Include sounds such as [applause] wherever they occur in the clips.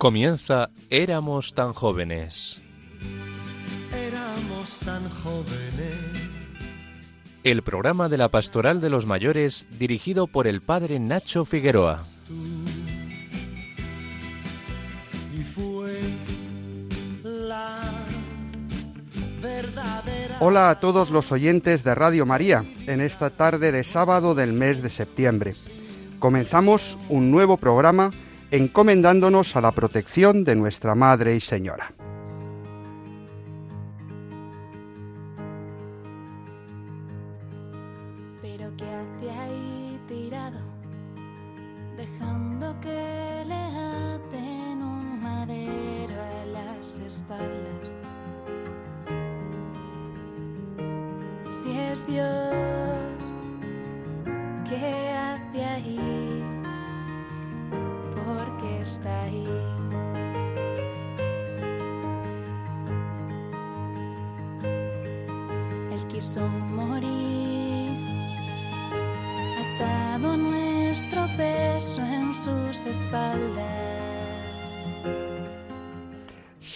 Comienza Éramos tan jóvenes. Éramos tan jóvenes. El programa de la Pastoral de los Mayores dirigido por el padre Nacho Figueroa. Y fue la verdadera. Hola a todos los oyentes de Radio María en esta tarde de sábado del mes de septiembre. Comenzamos un nuevo programa encomendándonos a la protección de nuestra Madre y Señora.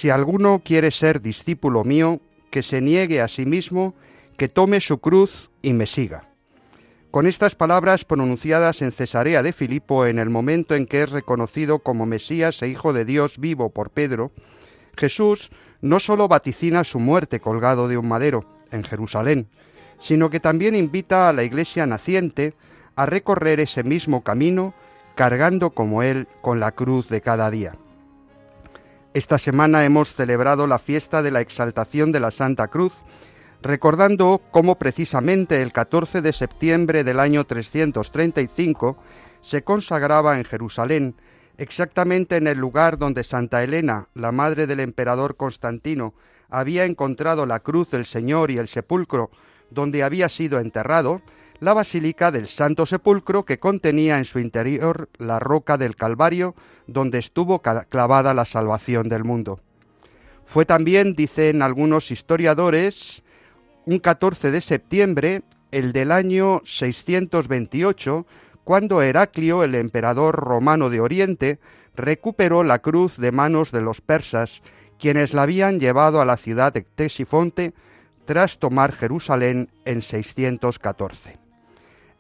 Si alguno quiere ser discípulo mío, que se niegue a sí mismo, que tome su cruz y me siga. Con estas palabras pronunciadas en Cesarea de Filipo en el momento en que es reconocido como Mesías e Hijo de Dios vivo por Pedro, Jesús no sólo vaticina su muerte colgado de un madero en Jerusalén, sino que también invita a la iglesia naciente a recorrer ese mismo camino cargando como él con la cruz de cada día. Esta semana hemos celebrado la fiesta de la exaltación de la Santa Cruz, recordando cómo precisamente el 14 de septiembre del año 335 se consagraba en Jerusalén, exactamente en el lugar donde Santa Elena, la madre del emperador Constantino, había encontrado la cruz del Señor y el sepulcro donde había sido enterrado, la Basílica del Santo Sepulcro que contenía en su interior la roca del Calvario donde estuvo clavada la salvación del mundo. Fue también, dicen algunos historiadores, un 14 de septiembre, el del año 628, cuando Heraclio, el emperador romano de Oriente, recuperó la cruz de manos de los persas, quienes la habían llevado a la ciudad de Ctesifonte tras tomar Jerusalén en 614.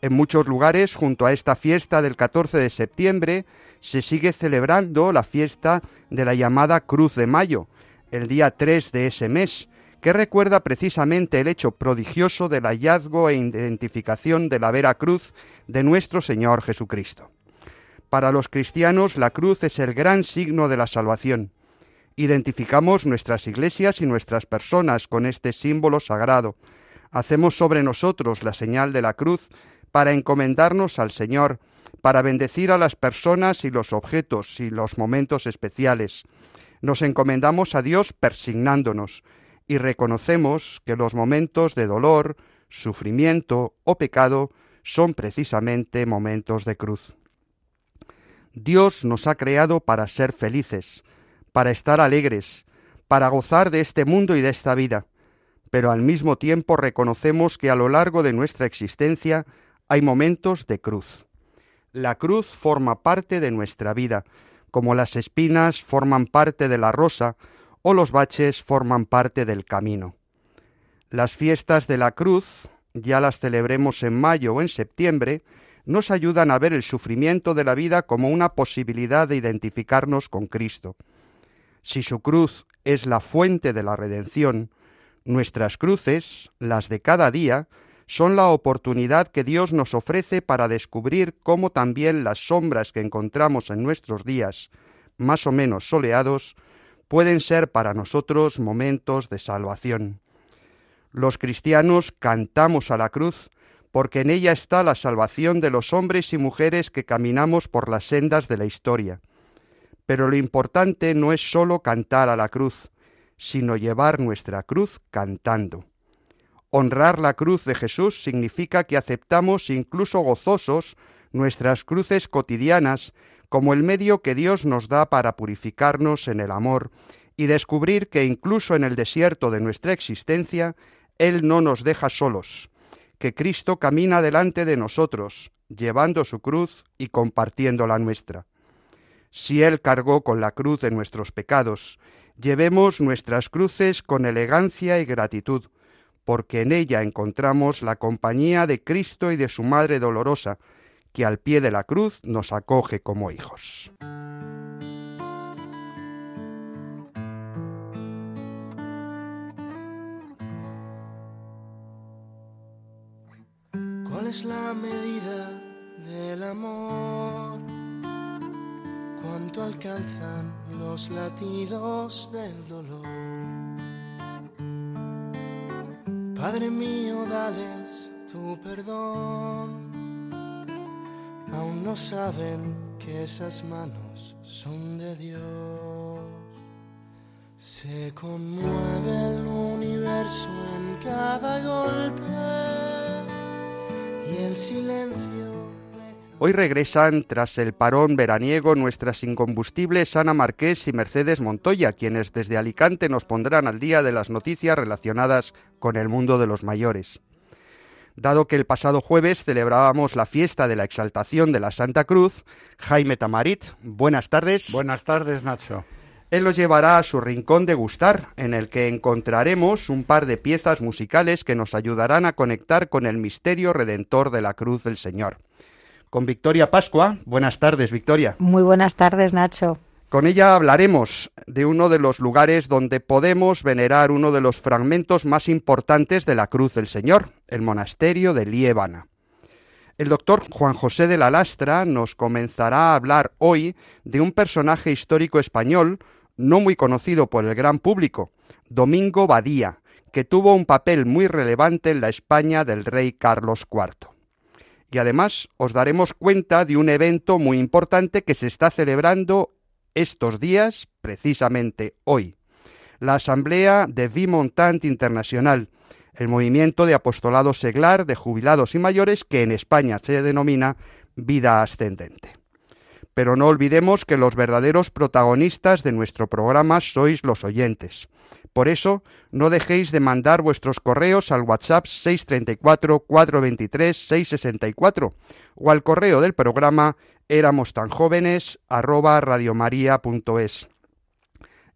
En muchos lugares, junto a esta fiesta del 14 de septiembre, se sigue celebrando la fiesta de la llamada Cruz de Mayo, el día 3 de ese mes, que recuerda precisamente el hecho prodigioso del hallazgo e identificación de la vera cruz de nuestro Señor Jesucristo. Para los cristianos la cruz es el gran signo de la salvación. Identificamos nuestras iglesias y nuestras personas con este símbolo sagrado. Hacemos sobre nosotros la señal de la cruz para encomendarnos al Señor, para bendecir a las personas y los objetos y los momentos especiales. Nos encomendamos a Dios persignándonos y reconocemos que los momentos de dolor, sufrimiento o pecado son precisamente momentos de cruz. Dios nos ha creado para ser felices, para estar alegres, para gozar de este mundo y de esta vida, pero al mismo tiempo reconocemos que a lo largo de nuestra existencia hay momentos de cruz. La cruz forma parte de nuestra vida, como las espinas forman parte de la rosa o los baches forman parte del camino. Las fiestas de la cruz, ya las celebremos en mayo o en septiembre, nos ayudan a ver el sufrimiento de la vida como una posibilidad de identificarnos con Cristo. Si su cruz es la fuente de la redención, nuestras cruces, las de cada día, son la oportunidad que Dios nos ofrece para descubrir cómo también las sombras que encontramos en nuestros días, más o menos soleados, pueden ser para nosotros momentos de salvación. Los cristianos cantamos a la cruz porque en ella está la salvación de los hombres y mujeres que caminamos por las sendas de la historia. Pero lo importante no es sólo cantar a la cruz, sino llevar nuestra cruz cantando. Honrar la cruz de Jesús significa que aceptamos incluso gozosos nuestras cruces cotidianas como el medio que Dios nos da para purificarnos en el amor y descubrir que incluso en el desierto de nuestra existencia, Él no nos deja solos, que Cristo camina delante de nosotros, llevando su cruz y compartiendo la nuestra. Si Él cargó con la cruz de nuestros pecados, llevemos nuestras cruces con elegancia y gratitud, porque en ella encontramos la compañía de Cristo y de su Madre dolorosa, que al pie de la cruz nos acoge como hijos. ¿Cuál es la medida del amor? ¿Cuánto alcanzan los latidos del dolor? Padre mío, dales tu perdón. Aún no saben que esas manos son de Dios. Se conmueve el universo en cada golpe y el silencio. Hoy regresan tras el parón veraniego nuestras incombustibles Ana Marqués y Mercedes Montoya, quienes desde Alicante nos pondrán al día de las noticias relacionadas con el mundo de los mayores. Dado que el pasado jueves celebrábamos la fiesta de la exaltación de la Santa Cruz, Jaime Tamarit, buenas tardes. Buenas tardes, Nacho. Él nos llevará a su rincón de gustar, en el que encontraremos un par de piezas musicales que nos ayudarán a conectar con el misterio redentor de la cruz del Señor. Con Victoria Pascua. Buenas tardes, Victoria. Muy buenas tardes, Nacho. Con ella hablaremos de uno de los lugares donde podemos venerar uno de los fragmentos más importantes de la cruz del Señor, el monasterio de Liébana. El doctor Juan José de la Lastra nos comenzará a hablar hoy de un personaje histórico español no muy conocido por el gran público, Domingo Badía, que tuvo un papel muy relevante en la España del rey Carlos IV. Y además os daremos cuenta de un evento muy importante que se está celebrando estos días, precisamente hoy. La Asamblea de Vimontant Internacional, el movimiento de apostolado seglar de jubilados y mayores que en España se denomina vida ascendente. Pero no olvidemos que los verdaderos protagonistas de nuestro programa sois los oyentes. Por eso, no dejéis de mandar vuestros correos al WhatsApp 634-423-664 o al correo del programa éramos tan jóvenes arroba radiomaria.es.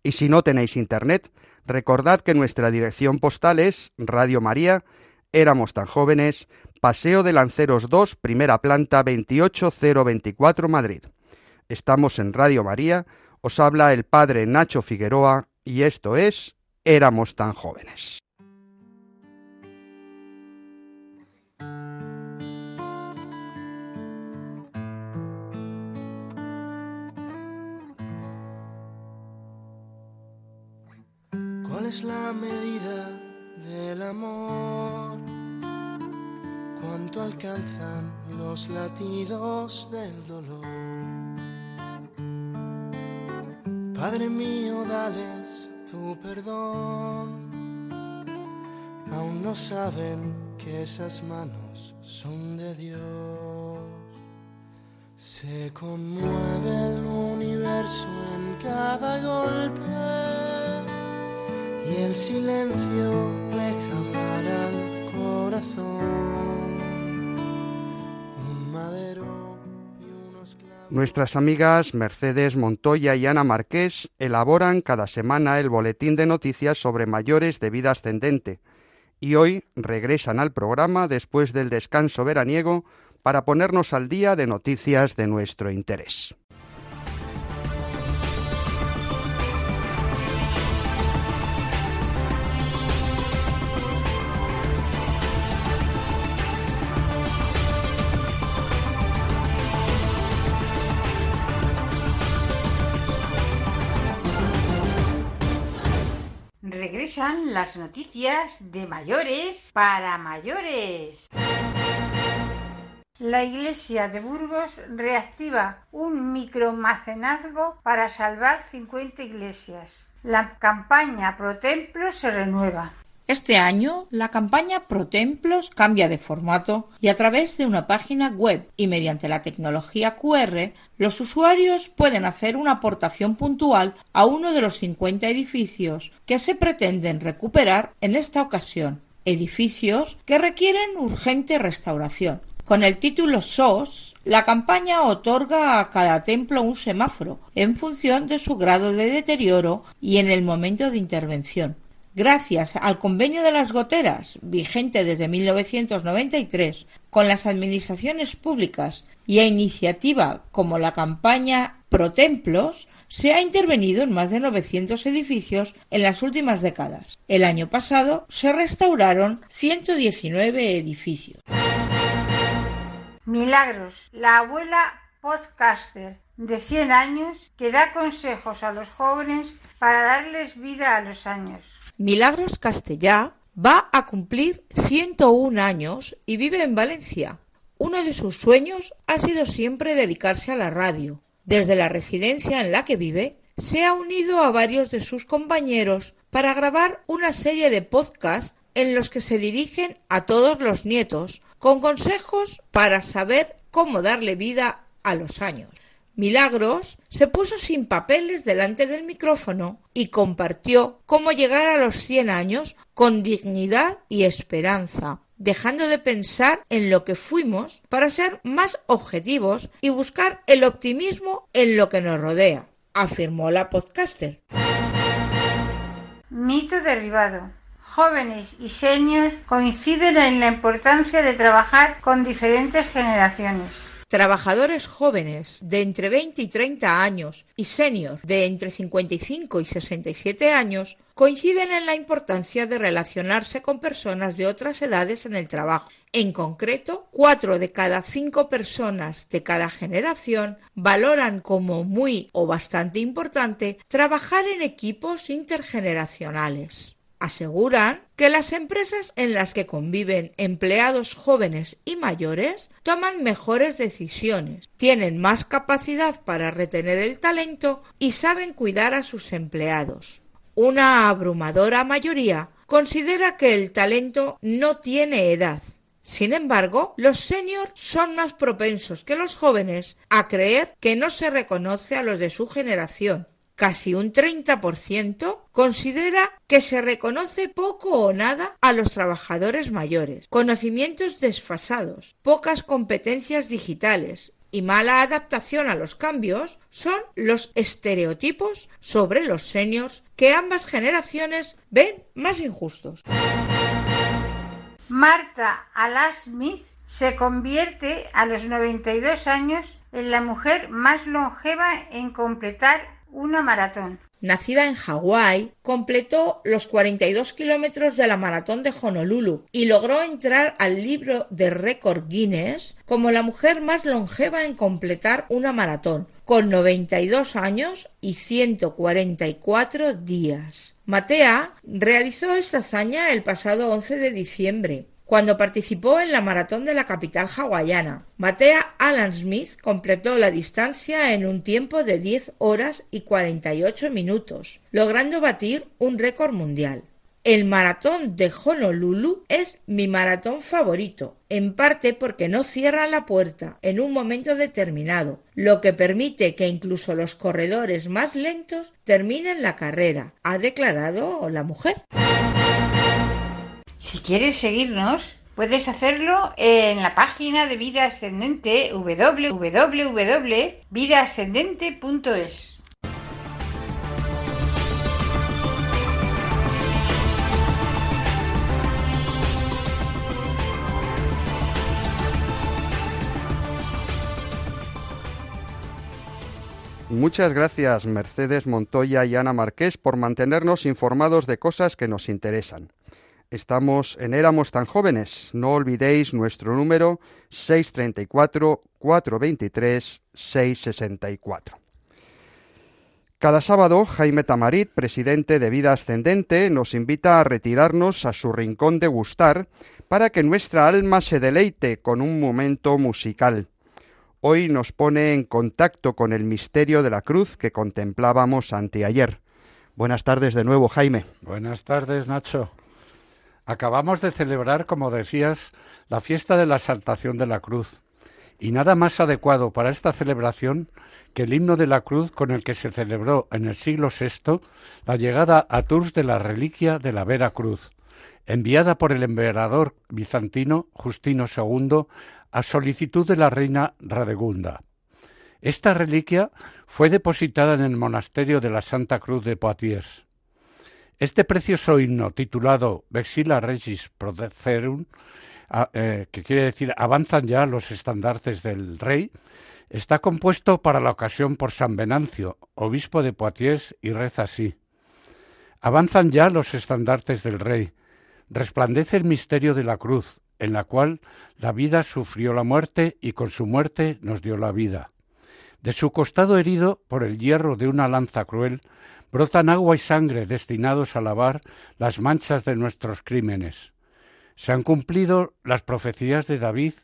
Y si no tenéis internet, recordad que nuestra dirección postal es Radio María, éramos tan jóvenes, Paseo de Lanceros 2, primera planta 28024 Madrid. Estamos en Radio María, os habla el padre Nacho Figueroa y esto es Éramos tan jóvenes. ¿Cuál es la medida del amor? ¿Cuánto alcanzan los latidos del dolor? Padre mío, dales tu perdón. Aún no saben que esas manos son de Dios. Se conmueve el universo en cada golpe y el silencio deja hablar al corazón. Nuestras amigas Mercedes Montoya y Ana Marqués elaboran cada semana el boletín de noticias sobre mayores de vida ascendente y hoy regresan al programa después del descanso veraniego para ponernos al día de noticias de nuestro interés. Regresan las noticias de mayores para mayores. La Iglesia de Burgos reactiva un micromacenazgo para salvar 50 iglesias. La campaña Pro Templo se renueva. Este año, la campaña ProTemplos cambia de formato y a través de una página web y mediante la tecnología QR, los usuarios pueden hacer una aportación puntual a uno de los 50 edificios que se pretenden recuperar en esta ocasión, edificios que requieren urgente restauración, Con el título SOS, la campaña otorga a cada templo un semáforo en función de su grado de deterioro y en el momento de intervención. Gracias al convenio de las goteras, vigente desde 1993, con las administraciones públicas y a iniciativa como la campaña Pro Templos, se ha intervenido en más de 900 edificios en las últimas décadas. El año pasado se restauraron 119 edificios. Milagros, la abuela podcaster de 100 años que da consejos a los jóvenes para darles vida a los años. Milagros Castellá va a cumplir 101 años y vive en Valencia. Uno de sus sueños ha sido siempre dedicarse a la radio. Desde la residencia en la que vive, se ha unido a varios de sus compañeros para grabar una serie de podcasts en los que se dirigen a todos los nietos con consejos para saber cómo darle vida a los años. Milagros se puso sin papeles delante del micrófono y compartió cómo llegar a los cien años con dignidad y esperanza, dejando de pensar en lo que fuimos para ser más objetivos y buscar el optimismo en lo que nos rodea, afirmó la podcaster. Mito derribado. Jóvenes y seniors coinciden en la importancia de trabajar con diferentes generaciones. Trabajadores jóvenes de entre 20 y 30 años y seniors de entre 55 y 67 años coinciden en la importancia de relacionarse con personas de otras edades en el trabajo. En concreto, cuatro de cada cinco personas de cada generación valoran como muy o bastante importante trabajar en equipos intergeneracionales. Aseguran que las empresas en las que conviven empleados jóvenes y mayores toman mejores decisiones, tienen más capacidad para retener el talento y saben cuidar a sus empleados. Una abrumadora mayoría considera que el talento no tiene edad. Sin embargo, los seniors son más propensos que los jóvenes a creer que no se reconoce a los de su generación. Casi un 30% considera que se reconoce poco o nada a los trabajadores mayores, conocimientos desfasados, pocas competencias digitales, y mala adaptación a los cambios son los estereotipos sobre los seniors que ambas generaciones ven más injustos. Marta Alas Smith se convierte a los 92 años en la mujer más longeva en completar una maratón. Nacida en Hawái, completó los 42 kilómetros de la maratón de Honolulu y logró entrar al libro de récord Guinness como la mujer más longeva en completar una maratón, con 92 años y 144 días. Matea realizó esta hazaña el pasado 11 de diciembre, cuando participó en la maratón de la capital hawaiana. Matea Alan Smith completó la distancia en un tiempo de 10 horas y 48 minutos, logrando batir un récord mundial. El maratón de Honolulu es mi maratón favorito, en parte porque no cierra la puerta en un momento determinado, lo que permite que incluso los corredores más lentos terminen la carrera, ha declarado la mujer. Si quieres seguirnos, puedes hacerlo en la página de Vida Ascendente www.vidaascendente.es. Muchas gracias Mercedes Montoya y Ana Marqués por mantenernos informados de cosas que nos interesan. Estamos en Éramos tan jóvenes. No olvidéis nuestro número 634-423-664. Cada sábado, Jaime Tamarit, presidente de Vida Ascendente, nos invita a retirarnos a su rincón de gustar para que nuestra alma se deleite con un momento musical. Hoy nos pone en contacto con el misterio de la cruz que contemplábamos anteayer. Buenas tardes de nuevo, Jaime. Buenas tardes, Nacho. Acabamos de celebrar, como decías, la fiesta de la exaltación de la cruz. Y nada más adecuado para esta celebración que el himno de la cruz con el que se celebró en el siglo VI la llegada a Tours de la reliquia de la Vera Cruz, enviada por el emperador bizantino Justino II a solicitud de la reina Radegunda. Esta reliquia fue depositada en el monasterio de la Santa Cruz de Poitiers. Este precioso himno, titulado Vexila Regis Procerum, eh, que quiere decir avanzan ya los estandartes del rey, está compuesto para la ocasión por San Venancio, obispo de Poitiers, y reza así. Avanzan ya los estandartes del rey, resplandece el misterio de la cruz, en la cual la vida sufrió la muerte y con su muerte nos dio la vida. De su costado herido por el hierro de una lanza cruel, brotan agua y sangre destinados a lavar las manchas de nuestros crímenes. Se han cumplido las profecías de David,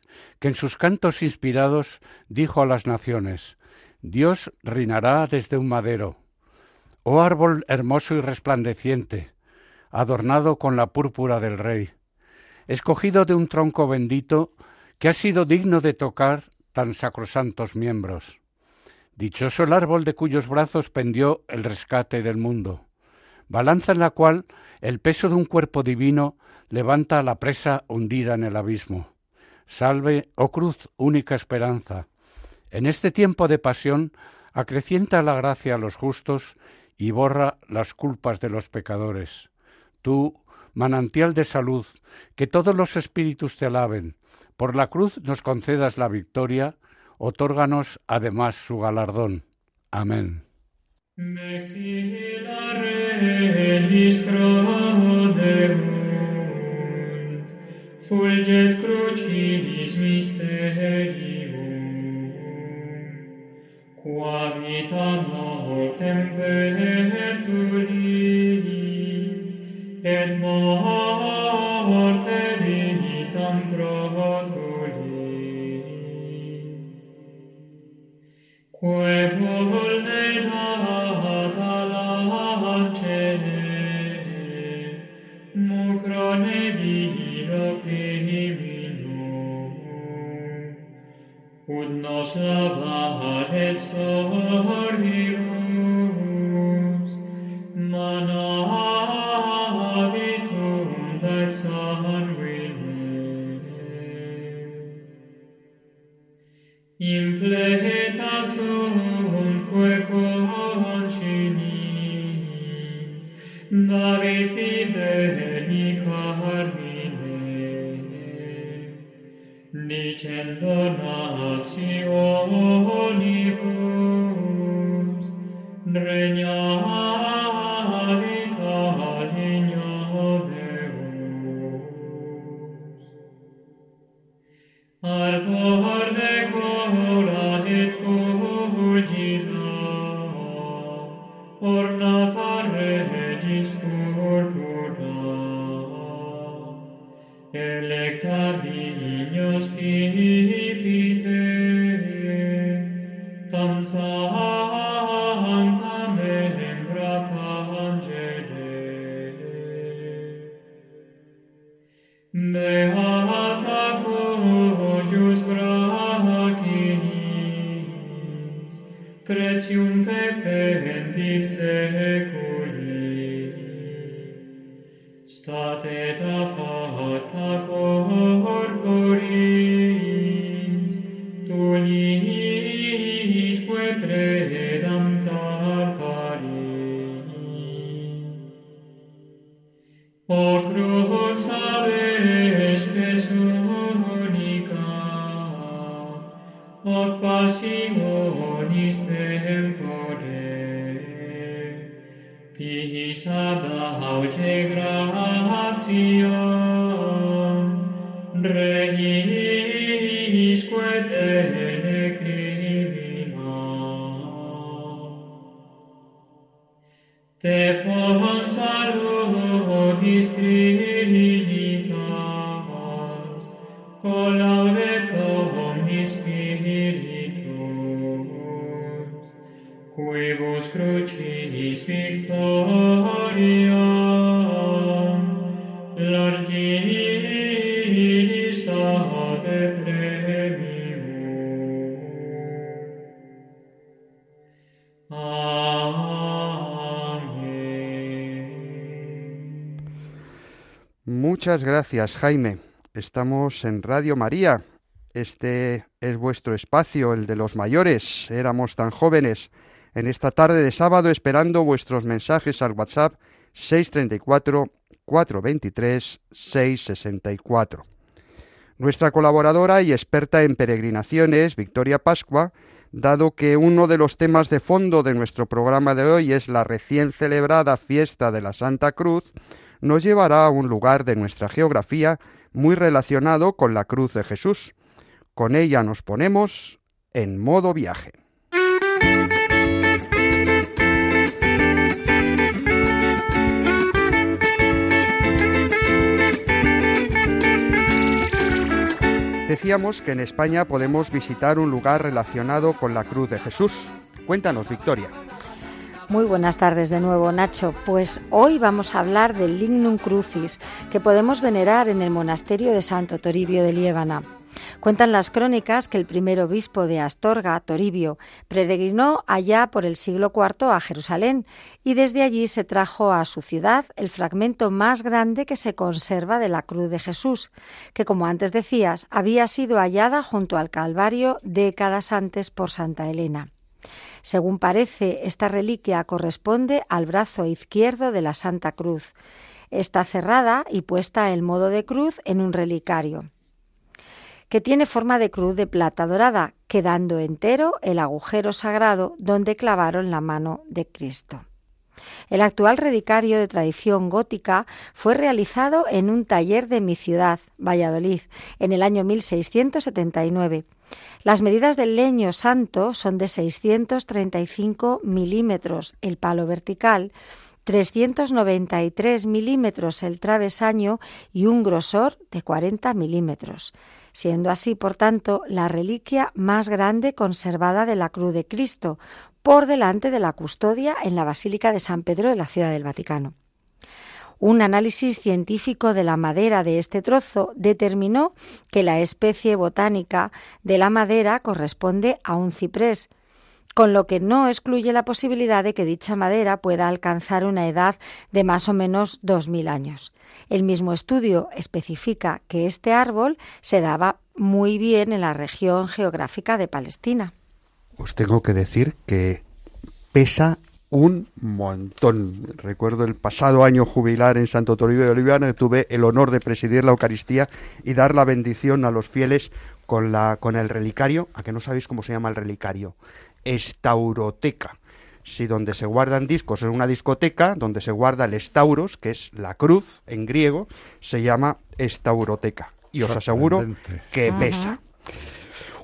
que en sus cantos inspirados dijo a las naciones, Dios reinará desde un madero. Oh árbol hermoso y resplandeciente, adornado con la púrpura del rey, escogido de un tronco bendito que ha sido digno de tocar tan sacrosantos miembros. Dichoso el árbol de cuyos brazos pendió el rescate del mundo, balanza en la cual el peso de un cuerpo divino levanta a la presa hundida en el abismo. Salve, oh cruz, única esperanza. En este tiempo de pasión, acrecienta la gracia a los justos y borra las culpas de los pecadores. Tú, manantial de salud, que todos los espíritus te alaben, por la cruz nos concedas la victoria, otórganos además su galardón. Amén. fulget crucis mysterium, qua vita mortem petulit, et mortem Quebul nata lancere, mucrone dihiro criminum, ut nos lavare sordi, O crux aves unica, o passionis tempore, pis ad auge gratio, Muchas gracias, Jaime. Estamos en Radio María. Este es vuestro espacio, el de los mayores. Éramos tan jóvenes. En esta tarde de sábado esperando vuestros mensajes al WhatsApp 634 423 664. Nuestra colaboradora y experta en peregrinaciones, Victoria Pascua, dado que uno de los temas de fondo de nuestro programa de hoy es la recién celebrada fiesta de la Santa Cruz, nos llevará a un lugar de nuestra geografía muy relacionado con la cruz de Jesús. Con ella nos ponemos en modo viaje. Decíamos que en España podemos visitar un lugar relacionado con la cruz de Jesús. Cuéntanos, Victoria. Muy buenas tardes de nuevo, Nacho. Pues hoy vamos a hablar del Lignum Crucis, que podemos venerar en el monasterio de Santo Toribio de Liébana. Cuentan las crónicas que el primer obispo de Astorga, Toribio, peregrinó allá por el siglo IV a Jerusalén y desde allí se trajo a su ciudad el fragmento más grande que se conserva de la cruz de Jesús, que como antes decías, había sido hallada junto al Calvario décadas antes por Santa Elena. Según parece, esta reliquia corresponde al brazo izquierdo de la Santa Cruz. Está cerrada y puesta en modo de cruz en un relicario que tiene forma de cruz de plata dorada, quedando entero el agujero sagrado donde clavaron la mano de Cristo. El actual relicario de tradición gótica fue realizado en un taller de mi ciudad, Valladolid, en el año 1679. Las medidas del leño santo son de 635 milímetros el palo vertical, 393 milímetros el travesaño y un grosor de 40 milímetros siendo así, por tanto, la reliquia más grande conservada de la Cruz de Cristo, por delante de la custodia en la Basílica de San Pedro de la Ciudad del Vaticano. Un análisis científico de la madera de este trozo determinó que la especie botánica de la madera corresponde a un ciprés, con lo que no excluye la posibilidad de que dicha madera pueda alcanzar una edad de más o menos 2.000 años. El mismo estudio especifica que este árbol se daba muy bien en la región geográfica de Palestina. Os tengo que decir que pesa un montón. Recuerdo el pasado año jubilar en Santo Toribio de Oliviana, que tuve el honor de presidir la Eucaristía y dar la bendición a los fieles con, la, con el relicario. ¿A que no sabéis cómo se llama el relicario? estauroteca. Si donde se guardan discos en una discoteca, donde se guarda el estauros, que es la cruz en griego, se llama estauroteca. Y os aseguro que pesa.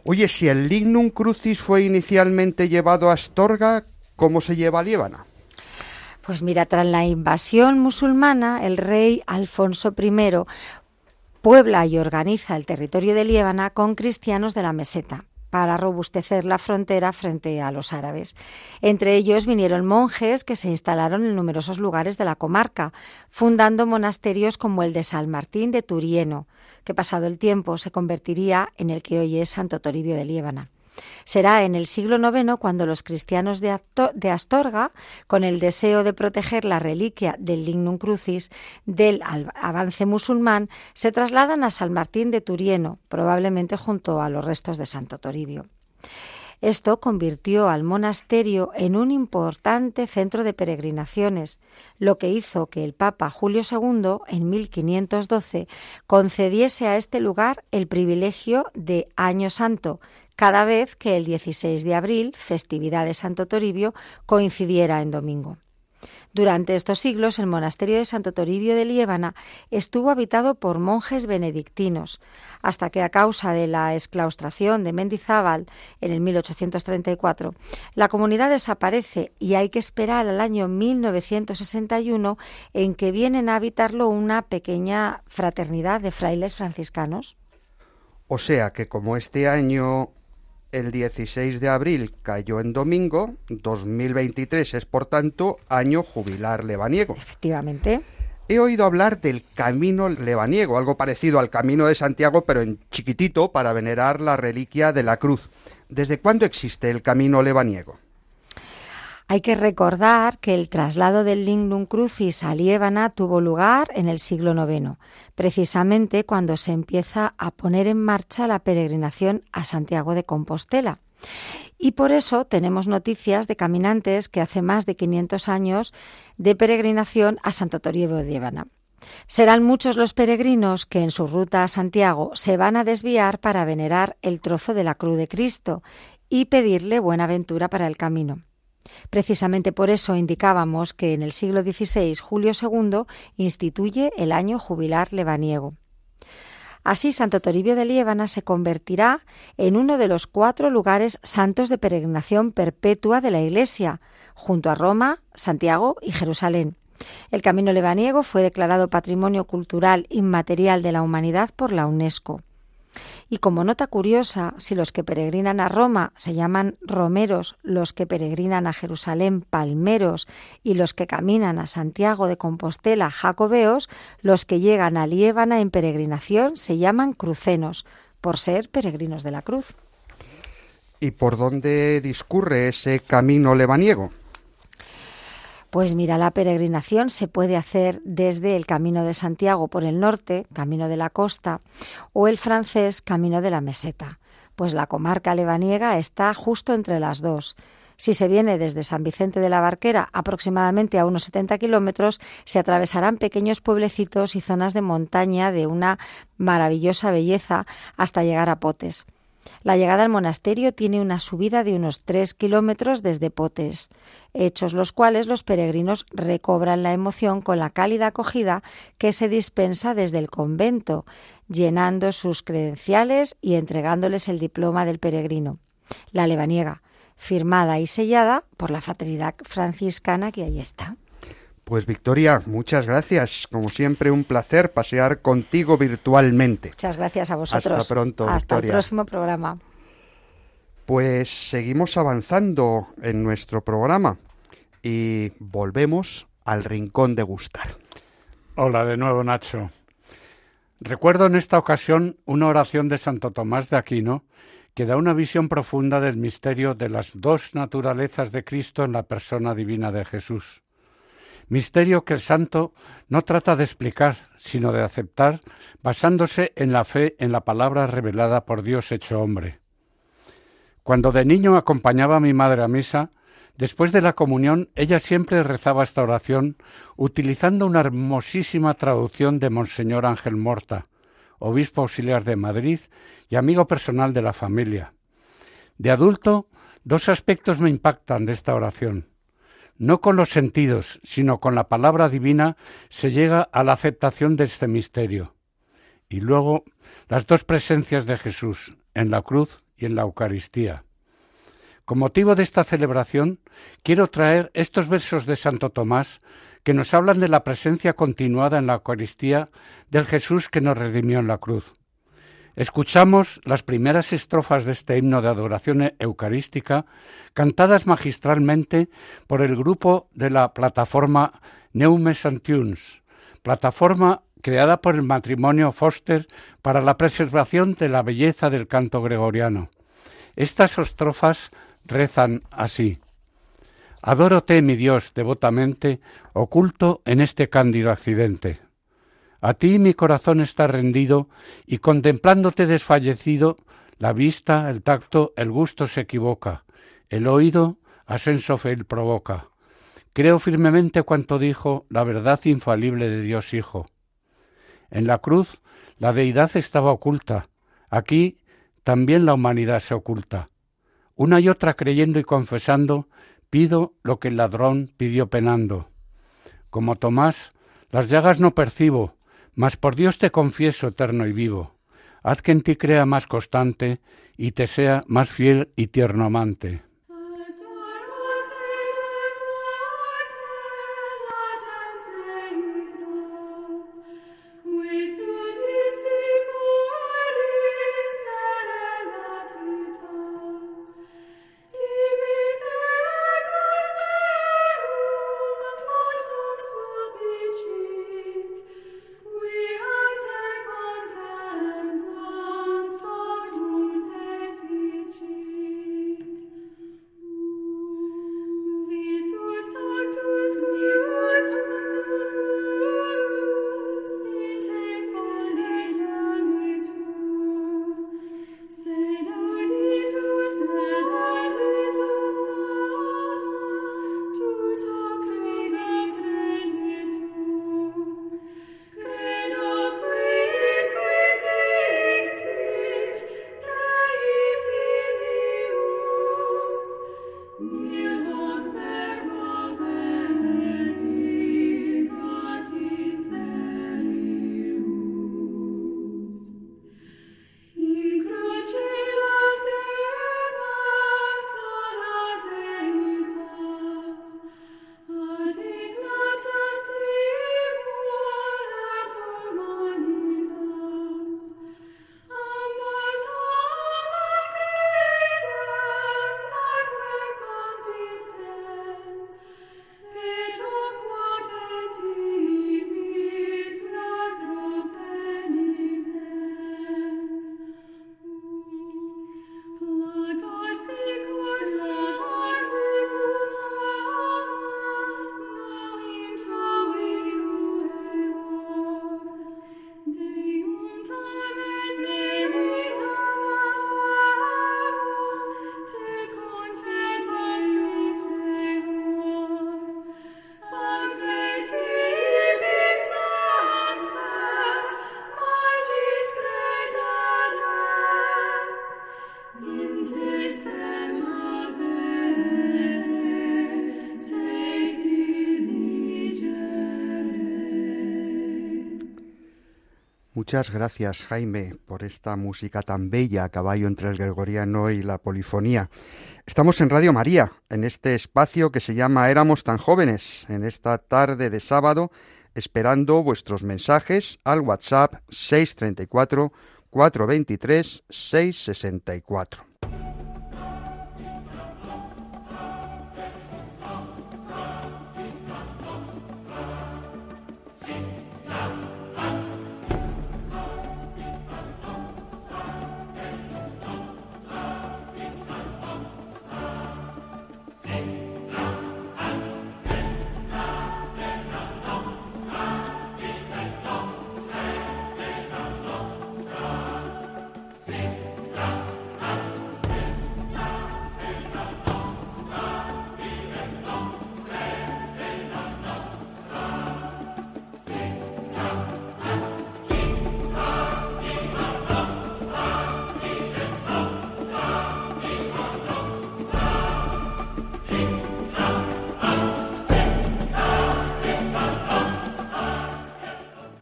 Oye, si el lignum crucis fue inicialmente llevado a Astorga, ¿cómo se lleva Líbana? Pues mira, tras la invasión musulmana, el rey Alfonso I puebla y organiza el territorio de Líbana con cristianos de la meseta para robustecer la frontera frente a los árabes. Entre ellos vinieron monjes que se instalaron en numerosos lugares de la comarca, fundando monasterios como el de San Martín de Turieno, que pasado el tiempo se convertiría en el que hoy es Santo Toribio de Liébana. Será en el siglo IX cuando los cristianos de, Astorga, con el deseo de proteger la reliquia del Lignum Crucis del avance musulmán, se trasladan a San Martín de Turieno, probablemente junto a los restos de Santo Toribio. Esto convirtió al monasterio en un importante centro de peregrinaciones, lo que hizo que el Papa Julio II, en 1512, concediese a este lugar el privilegio de Año Santo, cada vez que el 16 de abril, festividad de Santo Toribio, coincidiera en domingo. Durante estos siglos, el monasterio de Santo Toribio de Liébana estuvo habitado por monjes benedictinos, hasta que a causa de la exclaustración de Mendizábal en el 1834, la comunidad desaparece y hay que esperar al año 1961 en que vienen a habitarlo una pequeña fraternidad de frailes franciscanos. O sea que como este año el 16 de abril cayó en domingo, 2023 es por tanto año jubilar lebaniego. Efectivamente. He oído hablar del camino lebaniego, algo parecido al camino de Santiago, pero en chiquitito para venerar la reliquia de la cruz. ¿Desde cuándo existe el camino lebaniego? Hay que recordar que el traslado del Lignum Crucis a Liébana tuvo lugar en el siglo IX, precisamente cuando se empieza a poner en marcha la peregrinación a Santiago de Compostela. Y por eso tenemos noticias de caminantes que hace más de 500 años de peregrinación a Santo Toribio de Liébana. Serán muchos los peregrinos que en su ruta a Santiago se van a desviar para venerar el trozo de la cruz de Cristo y pedirle buena ventura para el camino. Precisamente por eso indicábamos que en el siglo XVI Julio II instituye el año jubilar lebaniego. Así, Santo Toribio de Liébana se convertirá en uno de los cuatro lugares santos de peregrinación perpetua de la Iglesia, junto a Roma, Santiago y Jerusalén. El camino lebaniego fue declarado Patrimonio Cultural Inmaterial de la Humanidad por la UNESCO. Y como nota curiosa, si los que peregrinan a Roma se llaman romeros, los que peregrinan a Jerusalén palmeros y los que caminan a Santiago de Compostela jacobeos, los que llegan a Liébana en peregrinación se llaman crucenos, por ser peregrinos de la cruz. ¿Y por dónde discurre ese camino lebaniego? Pues mira, la peregrinación se puede hacer desde el Camino de Santiago por el norte, Camino de la Costa, o el francés Camino de la Meseta. Pues la comarca lebaniega está justo entre las dos. Si se viene desde San Vicente de la Barquera, aproximadamente a unos 70 kilómetros, se atravesarán pequeños pueblecitos y zonas de montaña de una maravillosa belleza hasta llegar a Potes. La llegada al monasterio tiene una subida de unos tres kilómetros desde Potes, hechos los cuales los peregrinos recobran la emoción con la cálida acogida que se dispensa desde el convento, llenando sus credenciales y entregándoles el diploma del peregrino, la lebaniega, firmada y sellada por la fraternidad franciscana que ahí está. Pues Victoria, muchas gracias. Como siempre, un placer pasear contigo virtualmente. Muchas gracias a vosotros. Hasta pronto. Hasta el próximo programa. Pues seguimos avanzando en nuestro programa y volvemos al rincón de gustar. Hola de nuevo, Nacho. Recuerdo en esta ocasión una oración de Santo Tomás de Aquino que da una visión profunda del misterio de las dos naturalezas de Cristo en la persona divina de Jesús. Misterio que el santo no trata de explicar, sino de aceptar, basándose en la fe en la palabra revelada por Dios hecho hombre. Cuando de niño acompañaba a mi madre a misa, después de la comunión ella siempre rezaba esta oración utilizando una hermosísima traducción de Monseñor Ángel Morta, obispo auxiliar de Madrid y amigo personal de la familia. De adulto, dos aspectos me impactan de esta oración. No con los sentidos, sino con la palabra divina se llega a la aceptación de este misterio. Y luego las dos presencias de Jesús, en la cruz y en la Eucaristía. Con motivo de esta celebración, quiero traer estos versos de Santo Tomás que nos hablan de la presencia continuada en la Eucaristía del Jesús que nos redimió en la cruz. Escuchamos las primeras estrofas de este himno de adoración eucarística cantadas magistralmente por el grupo de la plataforma Neume Santunes, plataforma creada por el matrimonio Foster para la preservación de la belleza del canto gregoriano. Estas estrofas rezan así. Adórote, mi Dios, devotamente, oculto en este cándido accidente. A ti mi corazón está rendido y contemplándote desfallecido, la vista, el tacto, el gusto se equivoca, el oído a senso provoca. Creo firmemente cuanto dijo la verdad infalible de Dios Hijo. En la cruz la deidad estaba oculta, aquí también la humanidad se oculta. Una y otra creyendo y confesando, pido lo que el ladrón pidió penando. Como Tomás, las llagas no percibo, mas por Dios te confieso eterno y vivo. Haz que en ti crea más constante y te sea más fiel y tierno amante. Muchas gracias, Jaime, por esta música tan bella a caballo entre el gregoriano y la polifonía. Estamos en Radio María, en este espacio que se llama Éramos tan jóvenes, en esta tarde de sábado, esperando vuestros mensajes al WhatsApp 634 423 664.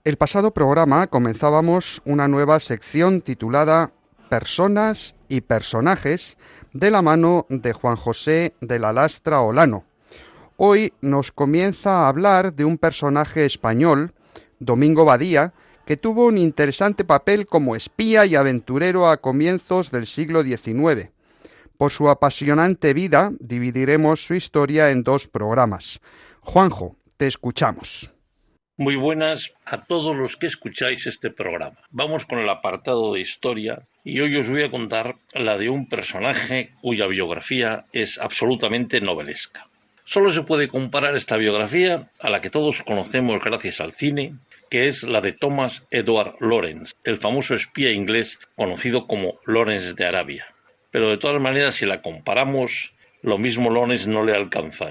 El pasado programa comenzábamos una nueva sección titulada Personas y personajes de la mano de Juan José de la Lastra Olano. Hoy nos comienza a hablar de un personaje español, Domingo Badía, que tuvo un interesante papel como espía y aventurero a comienzos del siglo XIX. Por su apasionante vida dividiremos su historia en dos programas. Juanjo, te escuchamos. Muy buenas a todos los que escucháis este programa. Vamos con el apartado de historia y hoy os voy a contar la de un personaje cuya biografía es absolutamente novelesca. Solo se puede comparar esta biografía a la que todos conocemos gracias al cine, que es la de Thomas Edward Lawrence, el famoso espía inglés conocido como Lawrence de Arabia. Pero de todas maneras, si la comparamos, lo mismo Lawrence no le alcanza.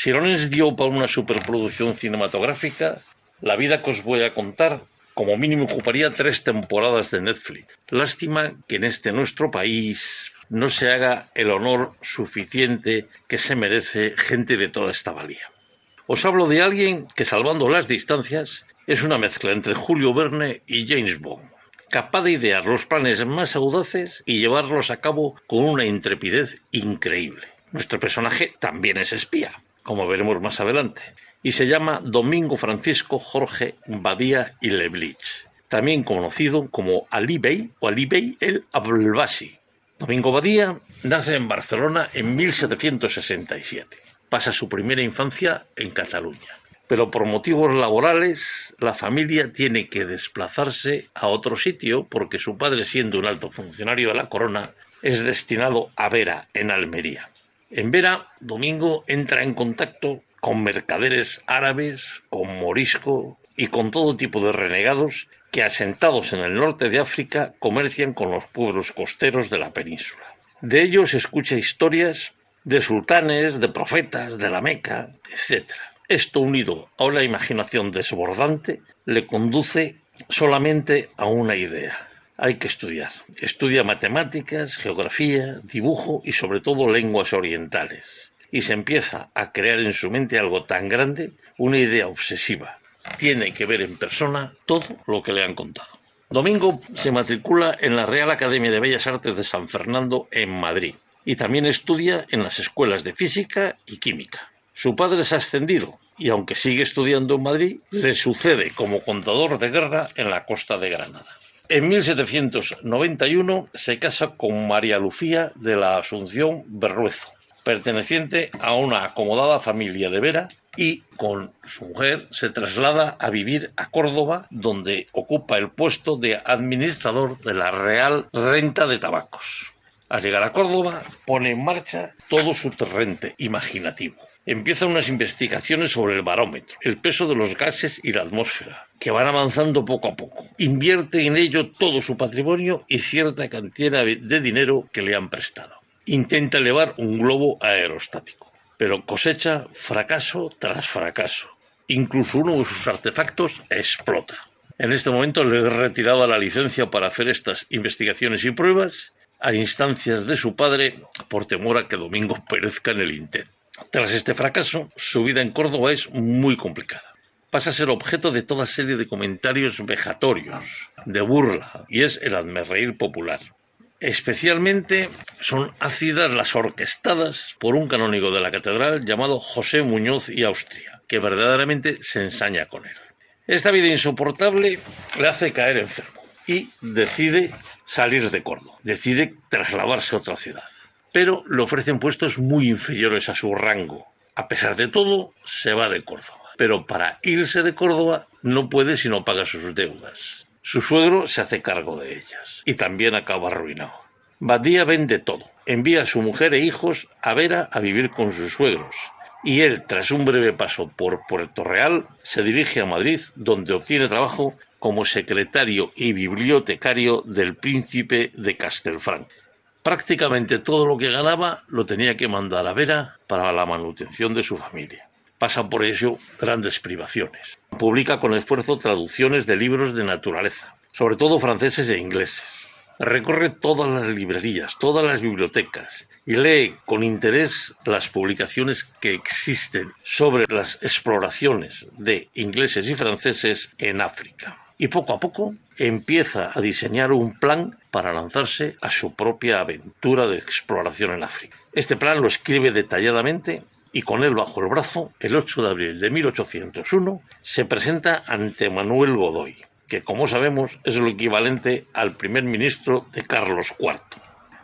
Si Lorenz dio para una superproducción cinematográfica, la vida que os voy a contar como mínimo ocuparía tres temporadas de Netflix. Lástima que en este nuestro país no se haga el honor suficiente que se merece gente de toda esta valía. Os hablo de alguien que, salvando las distancias, es una mezcla entre Julio Verne y James Bond, capaz de idear los planes más audaces y llevarlos a cabo con una intrepidez increíble. Nuestro personaje también es espía, como veremos más adelante, y se llama Domingo Francisco Jorge Badía y Leblich, también conocido como Ali Bey o Ali Bey el Abdelbasi. Domingo Badía nace en Barcelona en 1767. Pasa su primera infancia en Cataluña. Pero por motivos laborales, la familia tiene que desplazarse a otro sitio porque su padre, siendo un alto funcionario de la corona, es destinado a Vera, en Almería. En Vera, Domingo entra en contacto con mercaderes árabes, con morisco y con todo tipo de renegados que, asentados en el norte de África, comercian con los pueblos costeros de la península. De ellos escucha historias de sultanes, de profetas, de la Meca, etc. Esto unido a una imaginación desbordante le conduce solamente a una idea, hay que estudiar. Estudia matemáticas, geografía, dibujo y sobre todo lenguas orientales. Y se empieza a crear en su mente algo tan grande, una idea obsesiva. Tiene que ver en persona todo lo que le han contado. Domingo se matricula en la Real Academia de Bellas Artes de San Fernando en Madrid y también estudia en las escuelas de física y química. Su padre es ascendido y aunque sigue estudiando en Madrid, le sucede como contador de guerra en la costa de Granada. En 1791 se casa con María Lucía de la Asunción Berruezo, perteneciente a una acomodada familia de Vera y con su mujer se traslada a vivir a Córdoba, donde ocupa el puesto de administrador de la Real Renta de Tabacos. Al llegar a Córdoba, pone en marcha todo su torrente imaginativo empieza unas investigaciones sobre el barómetro, el peso de los gases y la atmósfera, que van avanzando poco a poco. Invierte en ello todo su patrimonio y cierta cantidad de dinero que le han prestado. Intenta elevar un globo aerostático, pero cosecha fracaso tras fracaso. Incluso uno de sus artefactos explota. En este momento le he retirado la licencia para hacer estas investigaciones y pruebas a instancias de su padre por temor a que Domingo [laughs] perezca en el intento. Tras este fracaso, su vida en Córdoba es muy complicada. pasa a ser objeto de toda serie de comentarios vejatorios, de burla, y es el admerreír popular. Especialmente son ácidas las orquestadas por un canónigo de la catedral llamado José Muñoz y Austria, que verdaderamente se ensaña con él. Esta vida insoportable le hace caer enfermo y decide salir de Córdoba, decide trasladarse a otra ciudad. Pero le ofrecen puestos muy inferiores a su rango. A pesar de todo, se va de Córdoba. Pero para irse de Córdoba no puede si no paga sus deudas. Su suegro se hace cargo de ellas y también acaba arruinado. Badía vende todo, envía a su mujer e hijos a Vera a vivir con sus suegros, y él, tras un breve paso por Puerto Real, se dirige a Madrid, donde obtiene trabajo como secretario y bibliotecario del príncipe de Castelfranc. Prácticamente todo lo que ganaba lo tenía que mandar a Vera para la manutención de su familia. Pasa por ello grandes privaciones. Publica con esfuerzo traducciones de libros de naturaleza, sobre todo franceses e ingleses. Recorre todas las librerías, todas las bibliotecas y lee con interés las publicaciones que existen sobre las exploraciones de ingleses y franceses en África. Y poco a poco empieza a diseñar un plan para lanzarse a su propia aventura de exploración en África. Este plan lo escribe detalladamente y con él bajo el brazo, el 8 de abril de 1801, se presenta ante Manuel Godoy, que como sabemos es lo equivalente al primer ministro de Carlos IV.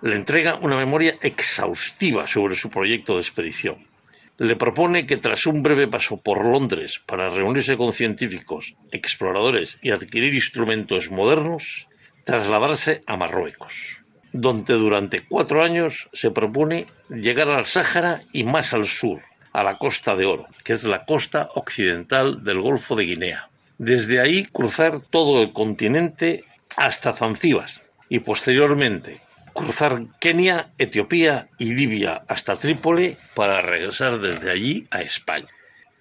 Le entrega una memoria exhaustiva sobre su proyecto de expedición. Le propone que tras un breve paso por Londres para reunirse con científicos, exploradores y adquirir instrumentos modernos, trasladarse a Marruecos donde durante cuatro años se propone llegar al Sáhara y más al sur, a la Costa de Oro, que es la costa occidental del Golfo de Guinea. Desde ahí cruzar todo el continente hasta Zanzíbar y posteriormente cruzar Kenia, Etiopía y Libia hasta Trípoli para regresar desde allí a España.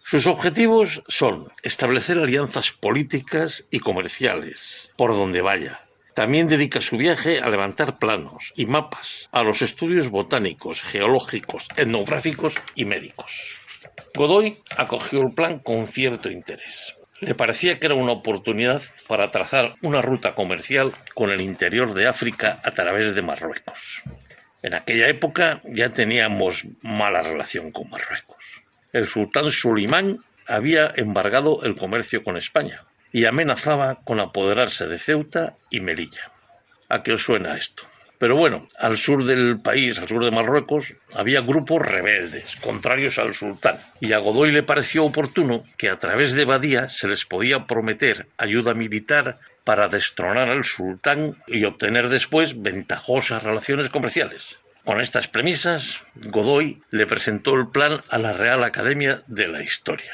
Sus objetivos son establecer alianzas políticas y comerciales por donde vaya, también dedica su viaje a levantar planos y mapas, a los estudios botánicos, geológicos, etnográficos y médicos. Godoy acogió el plan con cierto interés. Le parecía que era una oportunidad para trazar una ruta comercial con el interior de África a través de Marruecos. En aquella época ya teníamos mala relación con Marruecos. El sultán Sulimán había embargado el comercio con España, y amenazaba con apoderarse de Ceuta y Melilla. ¿A qué os suena esto? Pero bueno, al sur del país, al sur de Marruecos, había grupos rebeldes, contrarios al sultán, y a Godoy le pareció oportuno que a través de Badía se les podía prometer ayuda militar para destronar al sultán y obtener después ventajosas relaciones comerciales. Con estas premisas, Godoy le presentó el plan a la Real Academia de la Historia.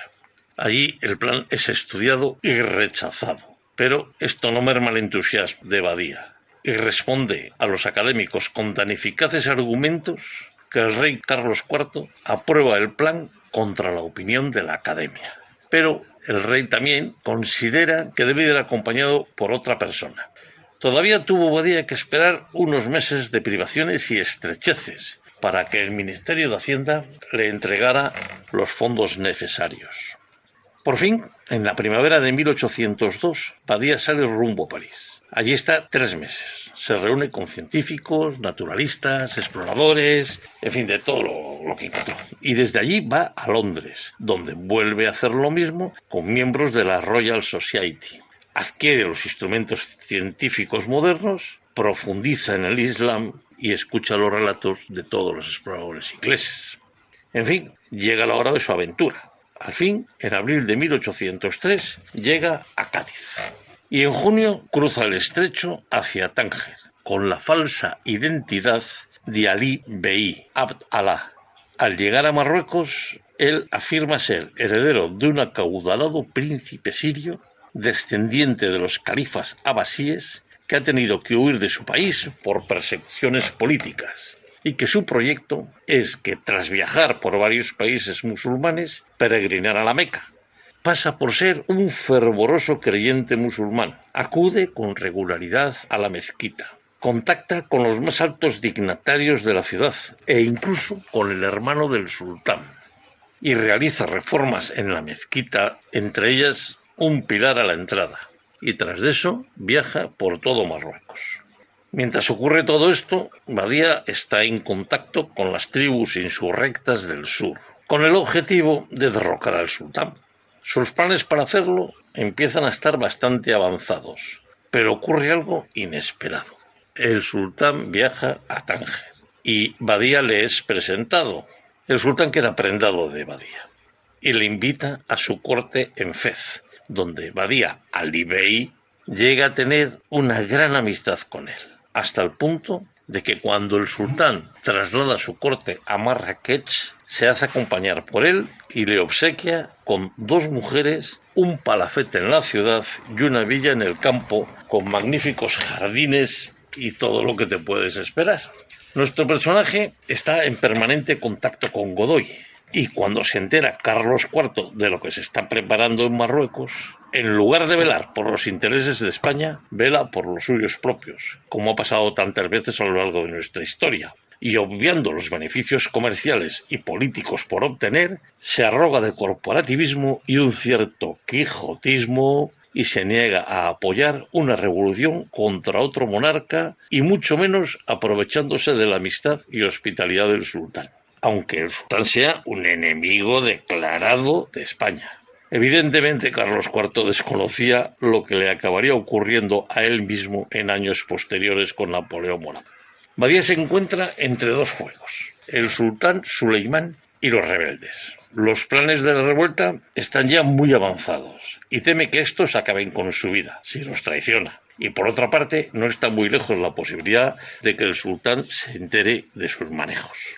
Allí el plan es estudiado y rechazado. Pero esto no merma el entusiasmo de Badía y responde a los académicos con tan eficaces argumentos que el rey Carlos IV aprueba el plan contra la opinión de la academia. Pero el rey también considera que debe ir acompañado por otra persona. Todavía tuvo Badía que esperar unos meses de privaciones y estrecheces para que el Ministerio de Hacienda le entregara los fondos necesarios. Por fin, en la primavera de 1802, Padilla sale rumbo a París. Allí está tres meses. Se reúne con científicos, naturalistas, exploradores, en fin, de todo lo, que encontró. Y desde allí va a Londres, donde vuelve a hacer lo mismo con miembros de la Royal Society. Adquiere los instrumentos científicos modernos, profundiza en el Islam y escucha los relatos de todos los exploradores ingleses. En fin, llega la hora de su aventura al fin, en abril de 1803, llega a Cádiz y en junio cruza el estrecho hacia Tánger con la falsa identidad de Ali Bey Abd Allah. Al llegar a Marruecos, él afirma ser heredero de un acaudalado príncipe sirio, descendiente de los califas abasíes, que ha tenido que huir de su país por persecuciones políticas y que su proyecto es que tras viajar por varios países musulmanes, peregrinar a la Meca. Pasa por ser un fervoroso creyente musulmán. Acude con regularidad a la mezquita. Contacta con los más altos dignatarios de la ciudad e incluso con el hermano del sultán. y realiza reformas en la mezquita, entre ellas un pilar a la entrada, y tras de eso viaja por todo Marruecos. Mientras ocurre todo esto, Badía está en contacto con las tribus insurrectas del sur, con el objetivo de derrocar al sultán. Sus planes para hacerlo empiezan a estar bastante avanzados, pero ocurre algo inesperado. El sultán viaja a Tánger y Badía le es presentado. El sultán queda prendado de Badía y le invita a su corte en Fez, donde Badía Ali Bey llega a tener una gran amistad con él hasta el punto de que cuando el sultán traslada su corte a Marrakech, se hace acompañar por él y le obsequia con dos mujeres, un palafete en la ciudad y una villa en el campo con magníficos jardines y todo lo que te puedes esperar. Nuestro personaje está en permanente contacto con Godoy, y cuando se entera Carlos IV de lo que se está preparando en Marruecos, en lugar de velar por los intereses de España, vela por los suyos propios, como ha pasado tantas veces a lo largo de nuestra historia. Y obviando los beneficios comerciales y políticos por obtener, se arroga de corporativismo y un cierto quijotismo y se niega a apoyar una revolución contra otro monarca y mucho menos aprovechándose de la amistad y hospitalidad del sultán aunque el sultán sea un enemigo declarado de España. Evidentemente, Carlos IV desconocía lo que le acabaría ocurriendo a él mismo en años posteriores con Napoleón Bonaparte. Badía se encuentra entre dos fuegos, el sultán Suleimán y los rebeldes. Los planes de la revuelta están ya muy avanzados y teme que estos acaben con su vida si los traiciona. Y por otra parte, no está muy lejos la posibilidad de que el sultán se entere de sus manejos.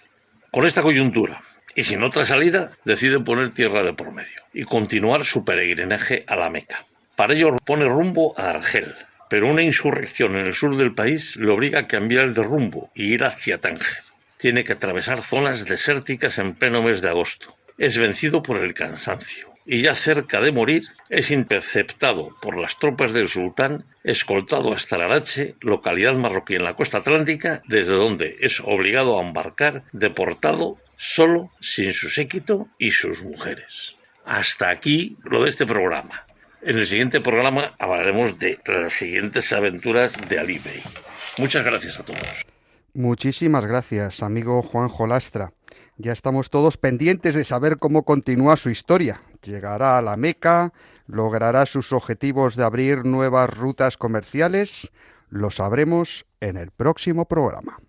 Con esta coyuntura, y sin otra salida, decide poner tierra de por medio y continuar su peregrinaje a la Meca. Para ello pone rumbo a Argel, pero una insurrección en el sur del país le obliga a cambiar de rumbo y ir hacia Tánger. Tiene que atravesar zonas desérticas en pleno mes de agosto. Es vencido por el cansancio y ya cerca de morir es interceptado por las tropas del sultán, escoltado hasta Larache, localidad marroquí en la costa atlántica, desde donde es obligado a embarcar, deportado, solo, sin su séquito y sus mujeres. Hasta aquí lo de este programa. En el siguiente programa hablaremos de las siguientes aventuras de Ali Bey. Muchas gracias a todos. Muchísimas gracias, amigo Juan Jolastra. Ya estamos todos pendientes de saber cómo continúa su historia. Llegará a la Meca, logrará sus objetivos de abrir nuevas rutas comerciales. Lo sabremos en el próximo programa.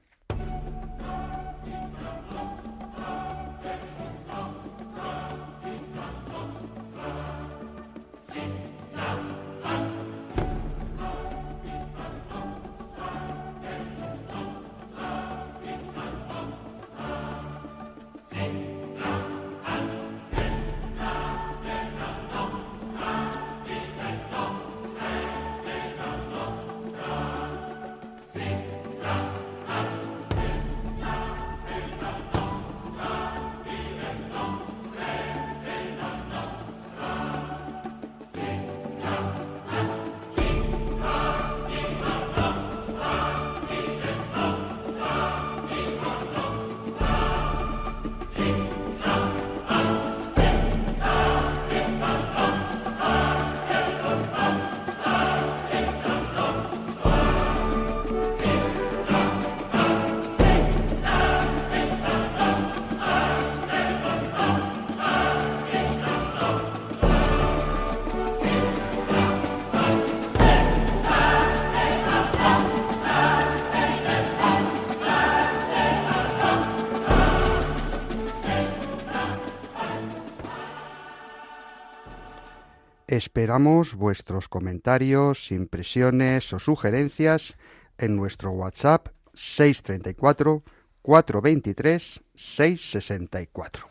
Esperamos vuestros comentarios, impresiones o sugerencias en nuestro WhatsApp 634 423 664.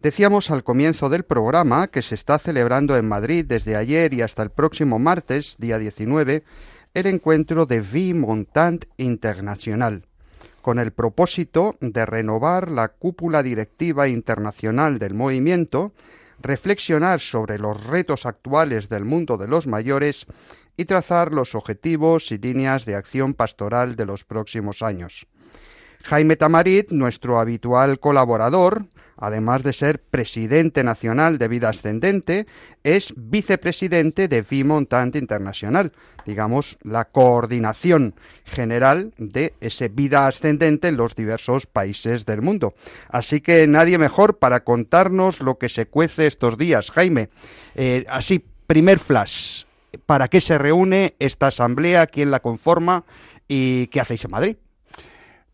Decíamos al comienzo del programa que se está celebrando en Madrid desde ayer y hasta el próximo martes, día 19, el encuentro de Vie Montant Internacional, con el propósito de renovar la cúpula directiva internacional del movimiento reflexionar sobre los retos actuales del mundo de los mayores y trazar los objetivos y líneas de acción pastoral de los próximos años. Jaime Tamarit, nuestro habitual colaborador, además de ser presidente nacional de Vida Ascendente, es vicepresidente de Vimontant Internacional, digamos, la coordinación general de ese Vida Ascendente en los diversos países del mundo. Así que nadie mejor para contarnos lo que se cuece estos días. Jaime, eh, así, primer flash, ¿para qué se reúne esta asamblea? ¿Quién la conforma? ¿Y qué hacéis en Madrid?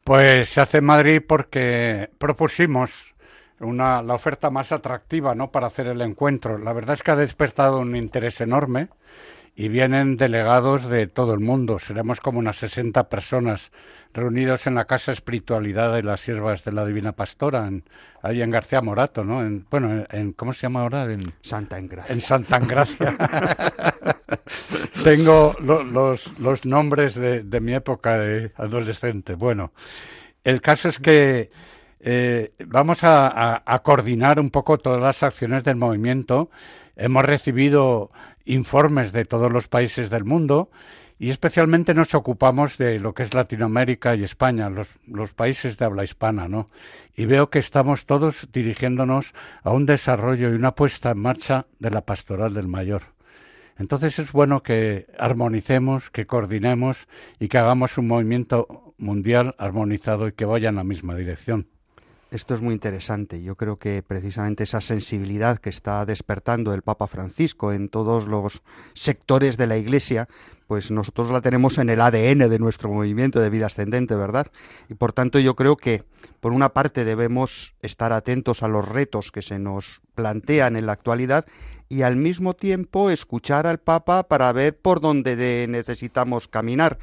Pues se hace en Madrid porque propusimos una, la oferta más atractiva ¿no? para hacer el encuentro. La verdad es que ha despertado un interés enorme y vienen delegados de todo el mundo. Seremos como unas 60 personas reunidos en la Casa Espiritualidad de las Siervas de la Divina Pastora, en, ahí en García Morato, ¿no? En, bueno, en, ¿cómo se llama ahora? En, Santa Engracia. En Santa Engracia. [laughs] Tengo lo, los, los nombres de, de mi época de adolescente. Bueno, el caso es que eh, vamos a, coordinar un poco todas las acciones del movimiento. Hemos recibido informes de todos los países del mundo y especialmente nos ocupamos de lo que es Latinoamérica y España, los, los países de habla hispana, ¿no? Y veo que estamos todos dirigiéndonos a un desarrollo y una puesta en marcha de la pastoral del mayor. Entonces es bueno que armonicemos, que coordinemos y que hagamos un movimiento mundial armonizado y que vaya en la misma dirección. Esto es muy interesante. Yo creo que precisamente esa sensibilidad que está despertando el Papa Francisco en todos los sectores de la Iglesia, pues nosotros la tenemos en el ADN de nuestro movimiento de vida ascendente, ¿verdad? Y por tanto yo creo que, por una parte, debemos estar atentos a los retos que se nos plantean en la actualidad y al mismo tiempo escuchar al Papa para ver por dónde necesitamos caminar.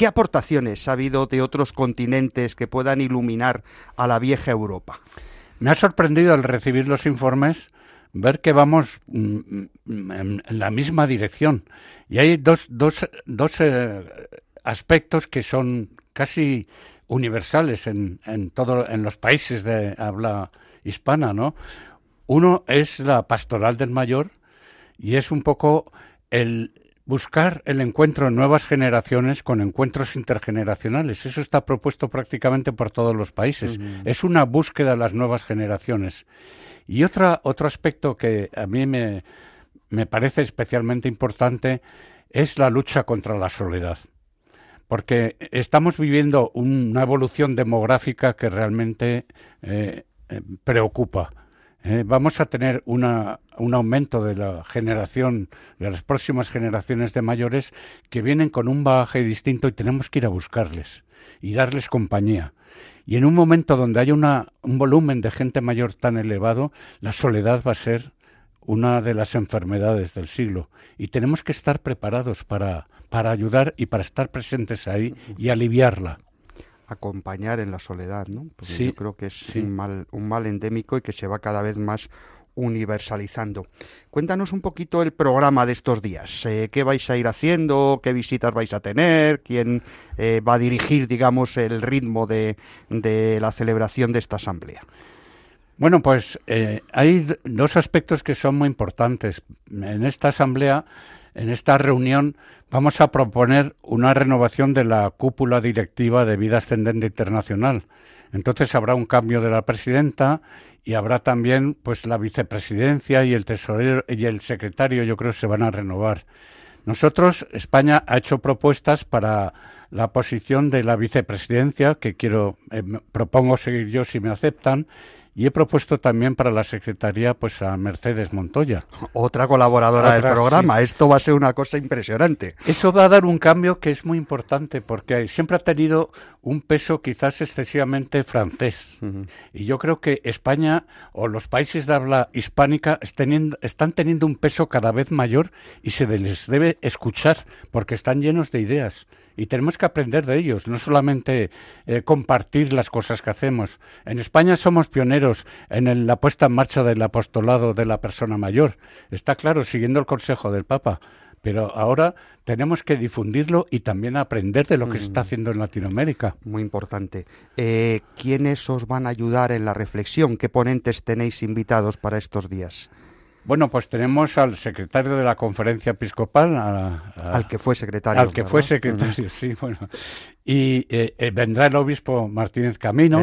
¿Qué aportaciones ha habido de otros continentes que puedan iluminar a la vieja Europa? Me ha sorprendido al recibir los informes ver que vamos en la misma dirección. Y hay dos, dos, dos eh, aspectos que son casi universales en, en, todo, en los países de habla hispana, ¿no? Uno es la pastoral del mayor y es un poco el buscar el encuentro en nuevas generaciones con encuentros intergeneracionales. Eso está propuesto prácticamente por todos los países. Uh -huh. Es una búsqueda de las nuevas generaciones. Y otra, otro aspecto que a mí me, me parece especialmente importante es la lucha contra la soledad. Porque estamos viviendo una evolución demográfica que realmente eh, eh, preocupa. Eh, vamos a tener una, un aumento de la generación, de las próximas generaciones de mayores que vienen con un bagaje distinto y tenemos que ir a buscarles y darles compañía. Y en un momento donde haya una, un volumen de gente mayor tan elevado, la soledad va a ser una de las enfermedades del siglo. Y tenemos que estar preparados para, para ayudar y para estar presentes ahí y aliviarla acompañar en la soledad, ¿no? Porque sí, yo creo que es sí. un, mal, un mal endémico y que se va cada vez más universalizando. Cuéntanos un poquito el programa de estos días. Eh, ¿Qué vais a ir haciendo? ¿Qué visitas vais a tener? ¿Quién eh, va a dirigir, digamos, el ritmo de, de, la celebración de esta asamblea? Bueno, pues eh, hay dos aspectos que son muy importantes. En esta asamblea, en esta reunión, vamos a proponer una renovación de la cúpula directiva de vida ascendente internacional. Entonces habrá un cambio de la presidenta y habrá también pues la vicepresidencia y el tesorero y el secretario yo creo se van a renovar. Nosotros España ha hecho propuestas para la posición de la vicepresidencia que quiero eh, propongo seguir yo si me aceptan y he propuesto también para la Secretaría pues a Mercedes Montoya. Otra colaboradora Otra, del programa. Sí. Esto va a ser una cosa impresionante. Eso va a dar un cambio que es muy importante porque siempre ha tenido un peso quizás excesivamente francés. Uh -huh. Y yo creo que España o los países de habla hispánica están teniendo un peso cada vez mayor y se les debe escuchar porque están llenos de ideas y tenemos que aprender de ellos, no solamente eh, compartir las cosas que hacemos. En España somos pioneros en el, la puesta en marcha del apostolado de la persona mayor, está claro, siguiendo el consejo del Papa. Pero ahora tenemos que difundirlo y también aprender de lo que mm. se está haciendo en Latinoamérica. Muy importante. Eh, ¿Quiénes os van a ayudar en la reflexión? ¿Qué ponentes tenéis invitados para estos días? Bueno, pues tenemos al secretario de la conferencia episcopal, al que fue secretario. Al que fue secretario, sí, bueno. Y eh, eh, vendrá el obispo Martínez Camino,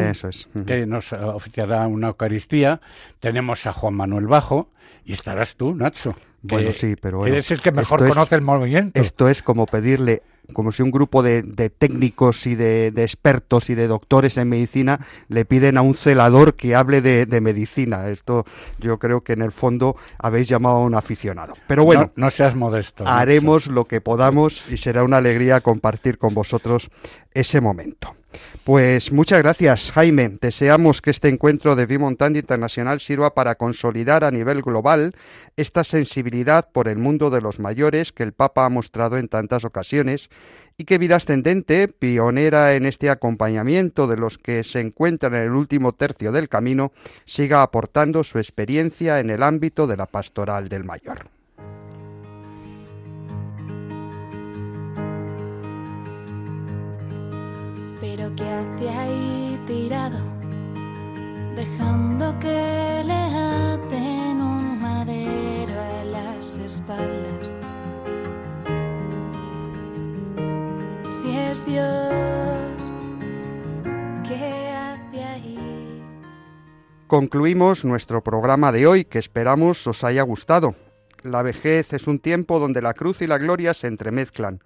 que nos oficiará una Eucaristía. Tenemos a Juan Manuel Bajo y estarás tú, Nacho. Bueno, sí, pero eres el que mejor conoce el movimiento. Esto es como pedirle como si un grupo de, técnicos y de, expertos y de doctores en medicina le piden a un celador que hable de, medicina. Esto yo creo que en el fondo habéis llamado a un aficionado. Pero bueno, no, seas modesto. Haremos lo que podamos y será una alegría compartir con vosotros ese momento. Pues muchas gracias, Jaime. Deseamos que este encuentro de Vimontandia Internacional sirva para consolidar a nivel global esta sensibilidad por el mundo de los mayores que el Papa ha mostrado en tantas ocasiones y que Vida Ascendente, pionera en este acompañamiento de los que se encuentran en el último tercio del camino, siga aportando su experiencia en el ámbito de la pastoral del mayor. Pero que hace ahí tirado, dejando que le aten un madero a las espaldas. Si es Dios, ¿qué hace ahí? Concluimos nuestro programa de hoy, que esperamos os haya gustado. La vejez es un tiempo donde la cruz y la gloria se entremezclan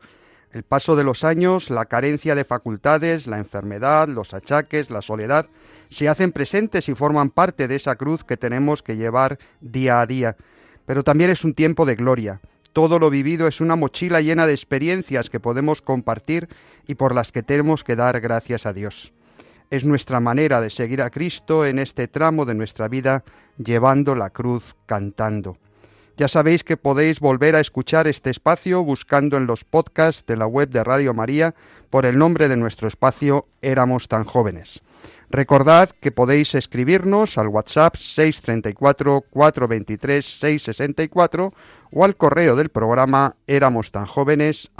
el paso de los años, la carencia de facultades, la enfermedad, los achaques, la soledad, se hacen presentes y forman parte de esa cruz que tenemos que llevar día a día. Pero también es un tiempo de gloria. Todo lo vivido es una mochila llena de experiencias que podemos compartir y por las que tenemos que dar gracias a Dios. Es nuestra manera de seguir a Cristo en este tramo de nuestra vida, llevando la cruz cantando. Ya sabéis que podéis volver a escuchar este espacio buscando en los podcasts de la web de Radio María por el nombre de nuestro espacio Éramos tan jóvenes. Recordad que podéis escribirnos al WhatsApp 634 423 664 o al correo del programa éramos tan jóvenes.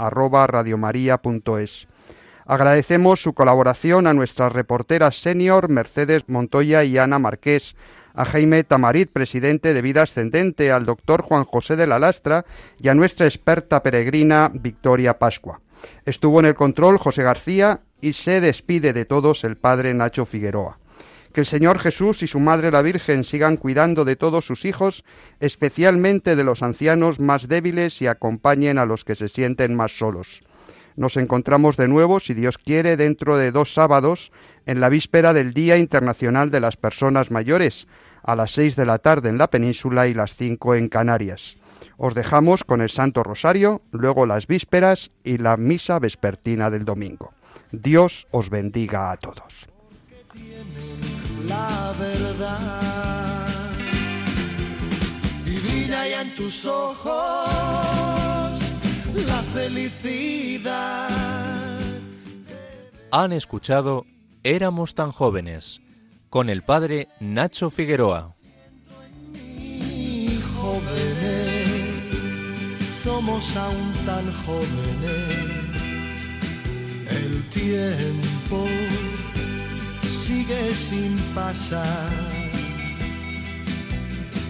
Agradecemos su colaboración a nuestras reporteras senior Mercedes Montoya y Ana Marqués, a Jaime Tamarit, presidente de Vida Ascendente, al doctor Juan José de la Lastra y a nuestra experta peregrina Victoria Pascua. Estuvo en el control José García y se despide de todos el padre Nacho Figueroa. Que el Señor Jesús y su Madre la Virgen sigan cuidando de todos sus hijos, especialmente de los ancianos más débiles y acompañen a los que se sienten más solos. Nos encontramos de nuevo, si Dios quiere, dentro de dos sábados, en la víspera del Día Internacional de las Personas Mayores, a las seis de la tarde en la península y las cinco en Canarias. Os dejamos con el Santo Rosario, luego las vísperas y la misa vespertina del domingo. Dios os bendiga a todos. La felicidad. Han escuchado Éramos tan jóvenes con el padre Nacho Figueroa. Jóvenes, somos aún tan jóvenes. El tiempo sigue sin pasar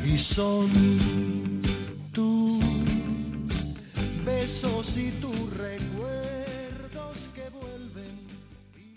y son besos y tu recuerdo.